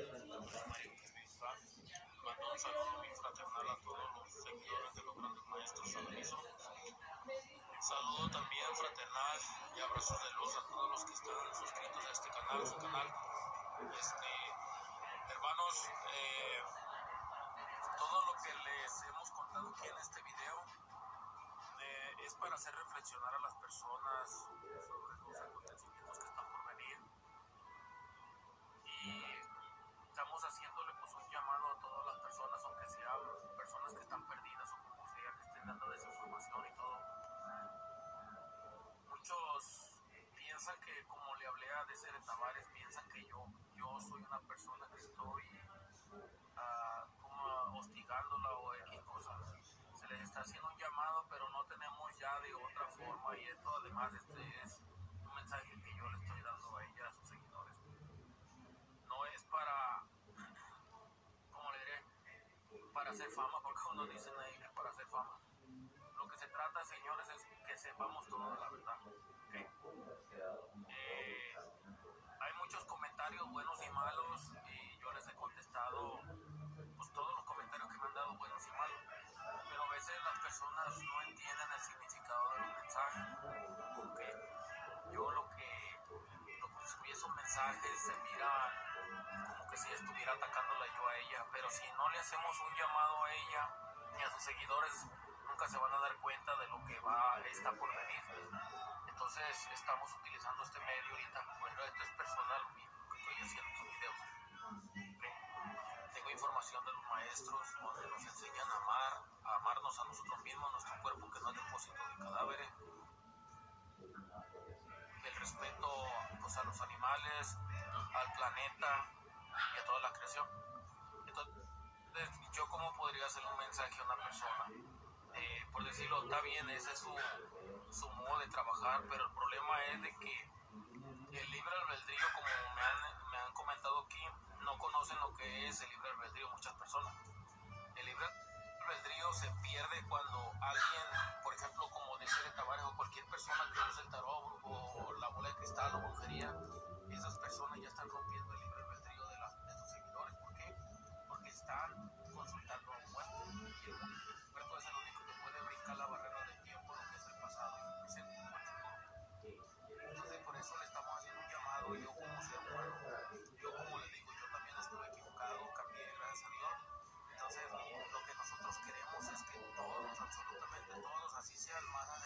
Mando un saludo muy fraternal a todos los seguidores de los grandes maestros Salomizos. Saludo también fraternal y abrazos de luz a todos los que están suscritos a este canal. Este, hermanos, eh, todo lo que les hemos contado aquí en este video eh, es para hacer reflexionar a las personas sobre los acontecimientos que están Muchos piensan que, como le hablé a Deseret Tavares, piensan que yo, yo soy una persona que estoy ah, como hostigándola o X cosa. Se les está haciendo un llamado, pero no tenemos ya de otra forma y esto además este es un mensaje que yo le estoy dando a ella, a sus seguidores. No es para, ¿cómo le diré? Para hacer fama, porque uno dicen ahí que para hacer fama. Lo que se trata, señores, es que sepamos toda la verdad. Mensajes se mira como que si estuviera atacándola yo a ella pero si no le hacemos un llamado a ella ni a sus seguidores nunca se van a dar cuenta de lo que va está por venir entonces estamos utilizando este medio ahorita. Bueno, esto es personal estoy haciendo estos videos. Tengo información de los maestros donde nos enseñan a amar, a amarnos a nosotros mismos, nuestro cuerpo que no es depósito de cadáveres. Respeto pues, a los animales, al planeta y a toda la creación. Entonces, yo cómo podría hacer un mensaje a una persona eh, por decirlo, está bien, ese es su, su modo de trabajar, pero el problema es de que el libre albedrío, como me han, me han comentado aquí, no conocen lo que es el libre albedrío muchas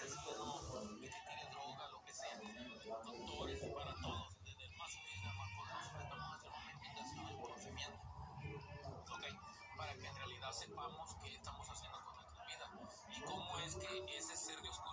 más asesino, el que tiene droga, lo que sea, doctores, para todos, desde el más humilde al más poderoso, estamos haciendo una invitación al conocimiento. ¿ok? Para que en realidad sepamos qué estamos haciendo con nuestra vida y cómo es que ese ser de oscuridad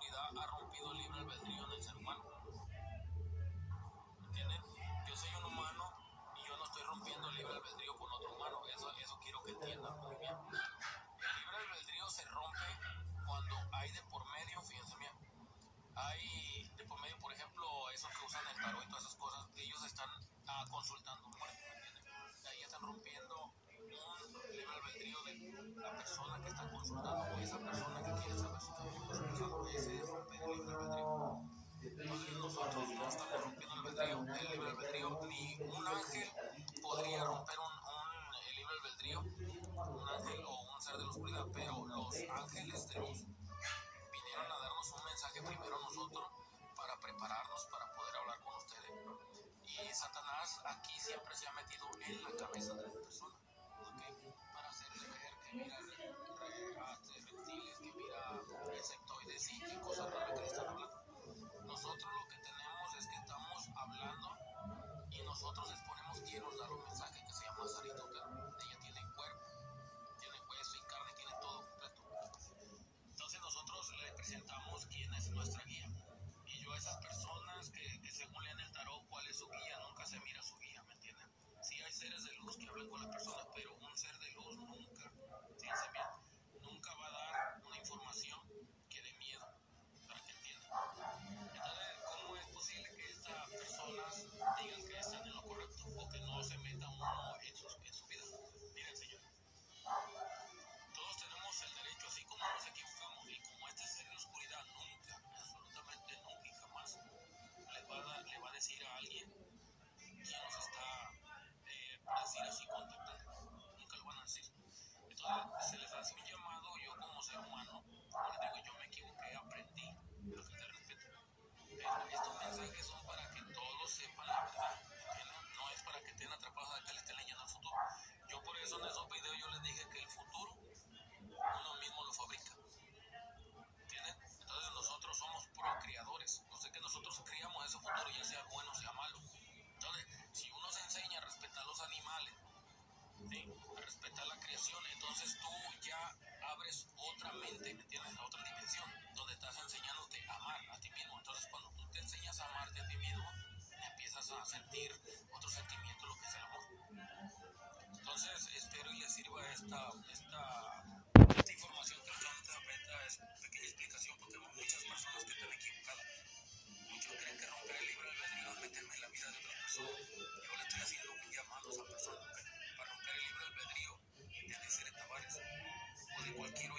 hay de por medio, por ejemplo, esos que usan el tarot y todas esas cosas, ellos están ah, consultando muerto, ¿me entienden? Ahí están rompiendo un libre albedrío de la persona que está consultando o esa persona que quiere saber su futuro. Ese es romper el libre albedrío. Entonces nosotros no estamos rompiendo el albedrío, el libre albedrío, ni un ángel podría romper un, un- el libre albedrío, un ángel o un ser de la oscuridad, pero los ángeles de luz mensaje primero nosotros para prepararnos para poder hablar con ustedes. Y Satanás aquí siempre se ha metido en la cabeza de las personas, ¿ok? Para hacerle ver que mira reptiles, que mira insectoides y, y cosas raras que le están hablando. Con las personas, mensajes son para que todos sepan la verdad. No es para que estén atrapados acá, le estén leyendo el futuro. Yo por eso en esos videos yo les dije que el futuro uno mismo lo fabrica. ¿Entienden? Entonces nosotros somos procreadores. No sé que nosotros criamos ese futuro, ya sea bueno o sea malo. Entonces, si uno se enseña a respetar los animales, ¿sí? a respetar la creación, entonces tú ya abres otra mente. a sentir otro sentimiento, lo que es el amor. Entonces, espero y les sirva esta, esta, esta información que tratando de es pequeña explicación, porque hay muchas personas que están equivocadas. Muchos creen que romper el libro albedrío es meterme en la vida de otra persona. Yo le estoy haciendo un llamado a esa persona para romper el libro albedrío de César Tavares o de cualquier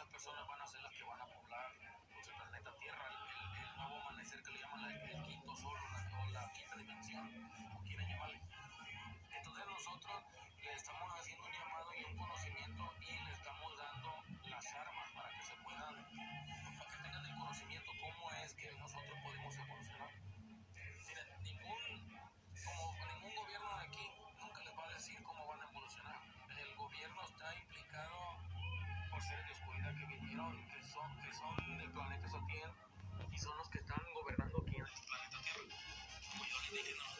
esas personas van a ser las que van a poblar eh, el planeta Tierra, el, nuevo amanecer que le llaman el quinto sol, la quinta dimensión. que son, que son del planeta Satien y son los que están gobernando aquí en el planeta Tierra. Como yo les dije, no.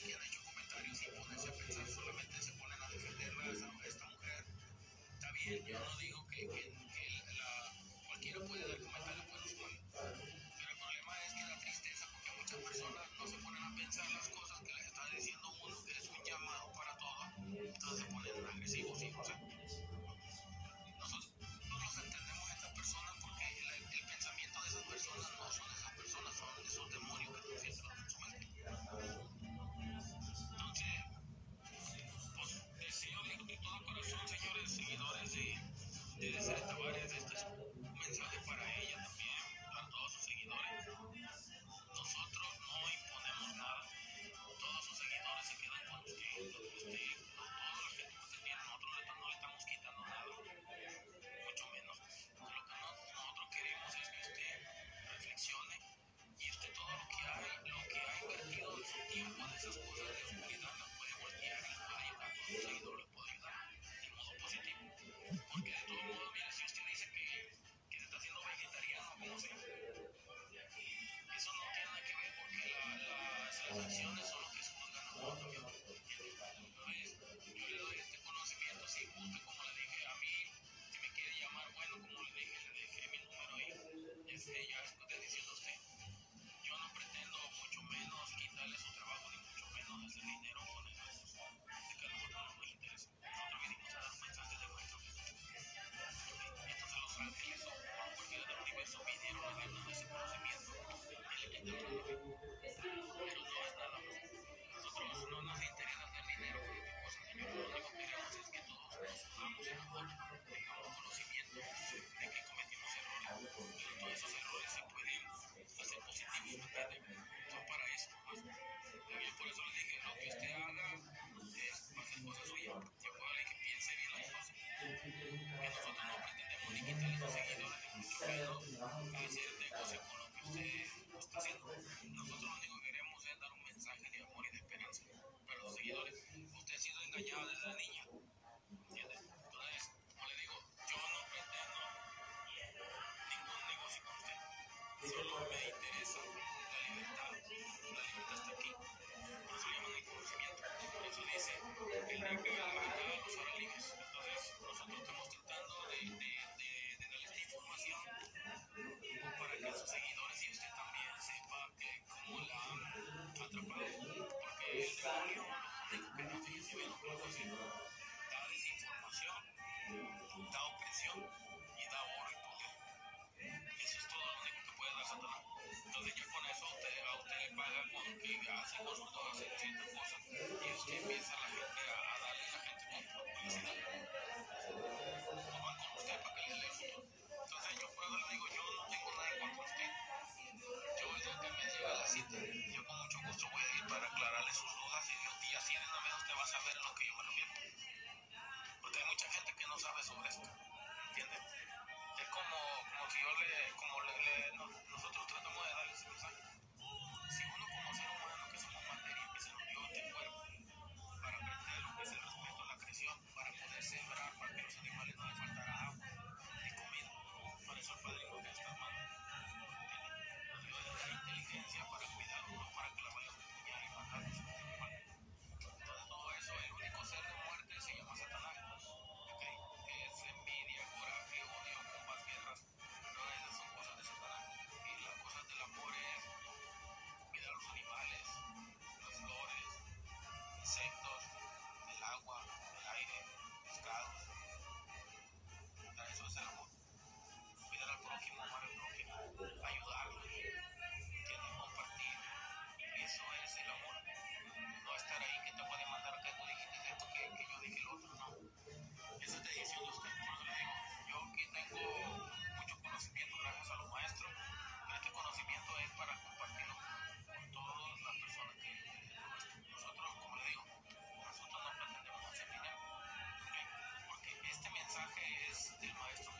que ya han hecho comentarios y ponerse a pensar solamente se ponen a defenderla a esta mujer. Está bien, yo no digo seguidores, mucho menos hacer negocio con lo que usted está haciendo. Nosotros lo único que queremos es dar un mensaje de amor y de esperanza para los seguidores. Usted ha sido engañado desde la niña. ¿Entiende? Entonces, como le digo, yo no pretendo ningún negocio con usted. Solo me interesa la libertad. La libertad está aquí. Por eso llaman el conocimiento. Por eso dice, el día bien lo que hace, da desinformación, da opresión y da oro y poder. Eso es todo lo único que puede dar Satanás. Entonces ya con eso a usted, a usted le paga con que hace con sus dos hace ciertas cosas y usted empieza a la gente a, a darle a la gente publicidad. O van con usted para que le dé futuro. Entonces yo por eso le digo, yo no tengo nada en contra usted. Yo día que me llega la cita, yo voy a ir para aclararle sus dudas y los días tienen a menos usted va a saber a lo que yo me refiero. Porque hay mucha gente que no sabe sobre esto. ¿Entiende? Es como, como si yo le, como le, le- no- nosotros tratamos de darle ese mensaje. Si uno como ser humano que somos materia, que se nos dio este cuerpo, para aprender lo que es el respeto a la creación, para poder sembrar, para que los animales no les faltara agua ni comida. Para eso el padrino que está armando. Nos dio la inteligencia para cuidarnos, mensaje es del maestro